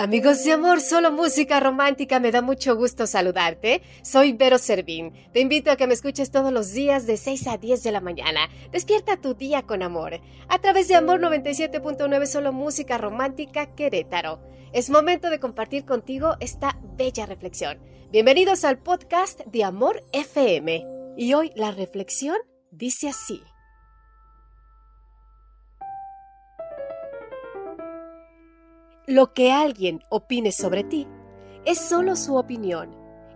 Amigos de amor, solo música romántica, me da mucho gusto saludarte. Soy Vero Servín. Te invito a que me escuches todos los días de 6 a 10 de la mañana. Despierta tu día con amor. A través de Amor 97.9, solo música romántica Querétaro. Es momento de compartir contigo esta bella reflexión. Bienvenidos al podcast de Amor FM. Y hoy la reflexión dice así. Lo que alguien opine sobre ti es solo su opinión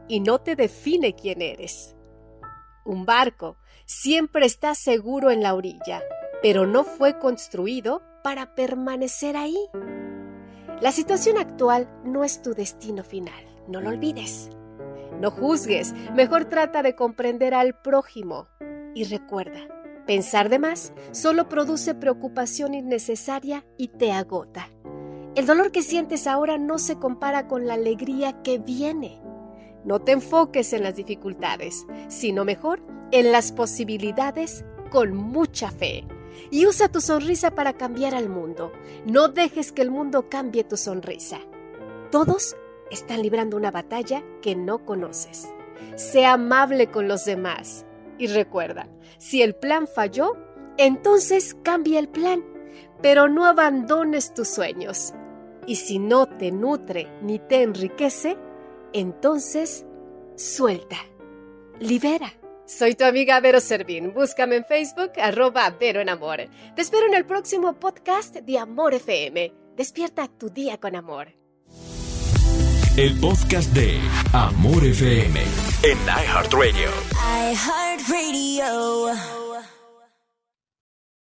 y no te define quién eres. Un barco siempre está seguro en la orilla, pero no fue construido para permanecer ahí. La situación actual no es tu destino final, no lo olvides. No juzgues, mejor trata de comprender al prójimo. Y recuerda, pensar de más solo produce preocupación innecesaria y te agota. El dolor que sientes ahora no se compara con la alegría que viene. No te enfoques en las dificultades, sino mejor en las posibilidades con mucha fe. Y usa tu sonrisa para cambiar al mundo. No dejes que el mundo cambie tu sonrisa. Todos están librando una batalla que no conoces. Sea amable con los demás. Y recuerda, si el plan falló, entonces cambia el plan, pero no abandones tus sueños. Y si no te nutre ni te enriquece, entonces suelta, libera. Soy tu amiga Vero Servín. Búscame en Facebook, arroba Vero en Amor. Te espero en el próximo podcast de Amor FM. Despierta tu día con amor. El podcast de Amor FM en iHeartRadio. iHeartRadio.